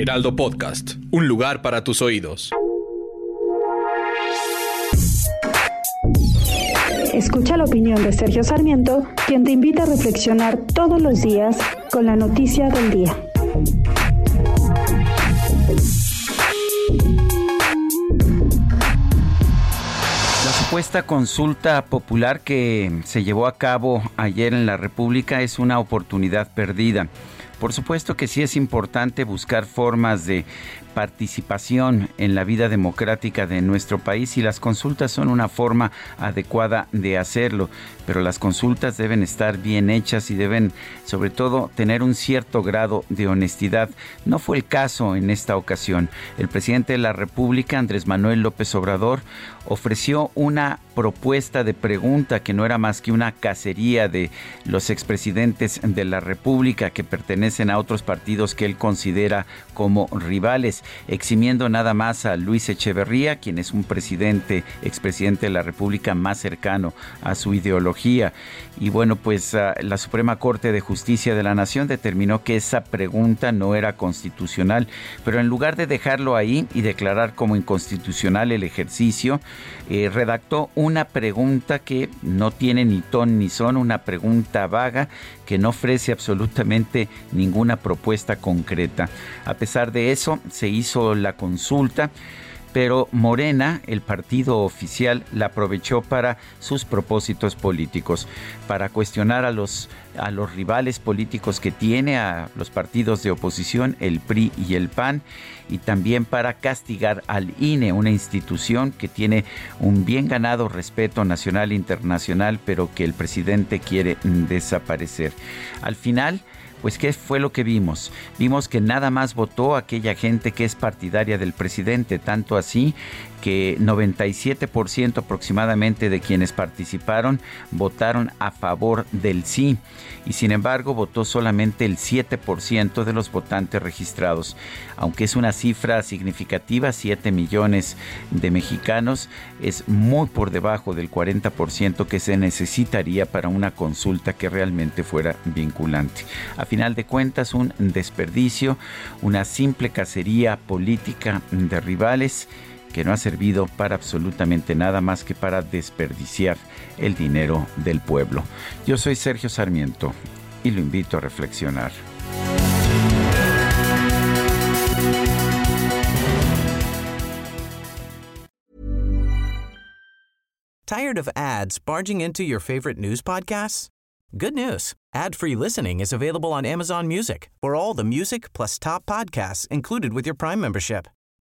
Heraldo Podcast, un lugar para tus oídos. Escucha la opinión de Sergio Sarmiento, quien te invita a reflexionar todos los días con la noticia del día. La supuesta consulta popular que se llevó a cabo ayer en la República es una oportunidad perdida. Por supuesto que sí es importante buscar formas de participación en la vida democrática de nuestro país y las consultas son una forma adecuada de hacerlo, pero las consultas deben estar bien hechas y deben sobre todo tener un cierto grado de honestidad. No fue el caso en esta ocasión. El presidente de la República, Andrés Manuel López Obrador, ofreció una propuesta de pregunta que no era más que una cacería de los expresidentes de la República que pertenecen a otros partidos que él considera como rivales eximiendo nada más a Luis Echeverría, quien es un presidente, expresidente de la República más cercano a su ideología. Y bueno, pues ah, la Suprema Corte de Justicia de la Nación determinó que esa pregunta no era constitucional, pero en lugar de dejarlo ahí y declarar como inconstitucional el ejercicio, eh, redactó una pregunta que no tiene ni ton ni son, una pregunta vaga que no ofrece absolutamente ninguna propuesta concreta. A pesar de eso, se hizo la consulta pero Morena, el partido oficial, la aprovechó para sus propósitos políticos, para cuestionar a los, a los rivales políticos que tiene, a los partidos de oposición, el PRI y el PAN, y también para castigar al INE, una institución que tiene un bien ganado respeto nacional e internacional, pero que el presidente quiere desaparecer. Al final, pues ¿qué fue lo que vimos? Vimos que nada más votó aquella gente que es partidaria del presidente, tanto así que 97% aproximadamente de quienes participaron votaron a favor del sí y sin embargo votó solamente el 7% de los votantes registrados. Aunque es una cifra significativa, 7 millones de mexicanos, es muy por debajo del 40% que se necesitaría para una consulta que realmente fuera vinculante. A final de cuentas, un desperdicio, una simple cacería política de rivales que no ha servido para absolutamente nada más que para desperdiciar el dinero del pueblo. Yo soy Sergio Sarmiento y lo invito a reflexionar. Tired of ads barging into your favorite news podcasts? Good news. Ad-free listening is available on Amazon Music for all the music plus top podcasts included with your Prime membership.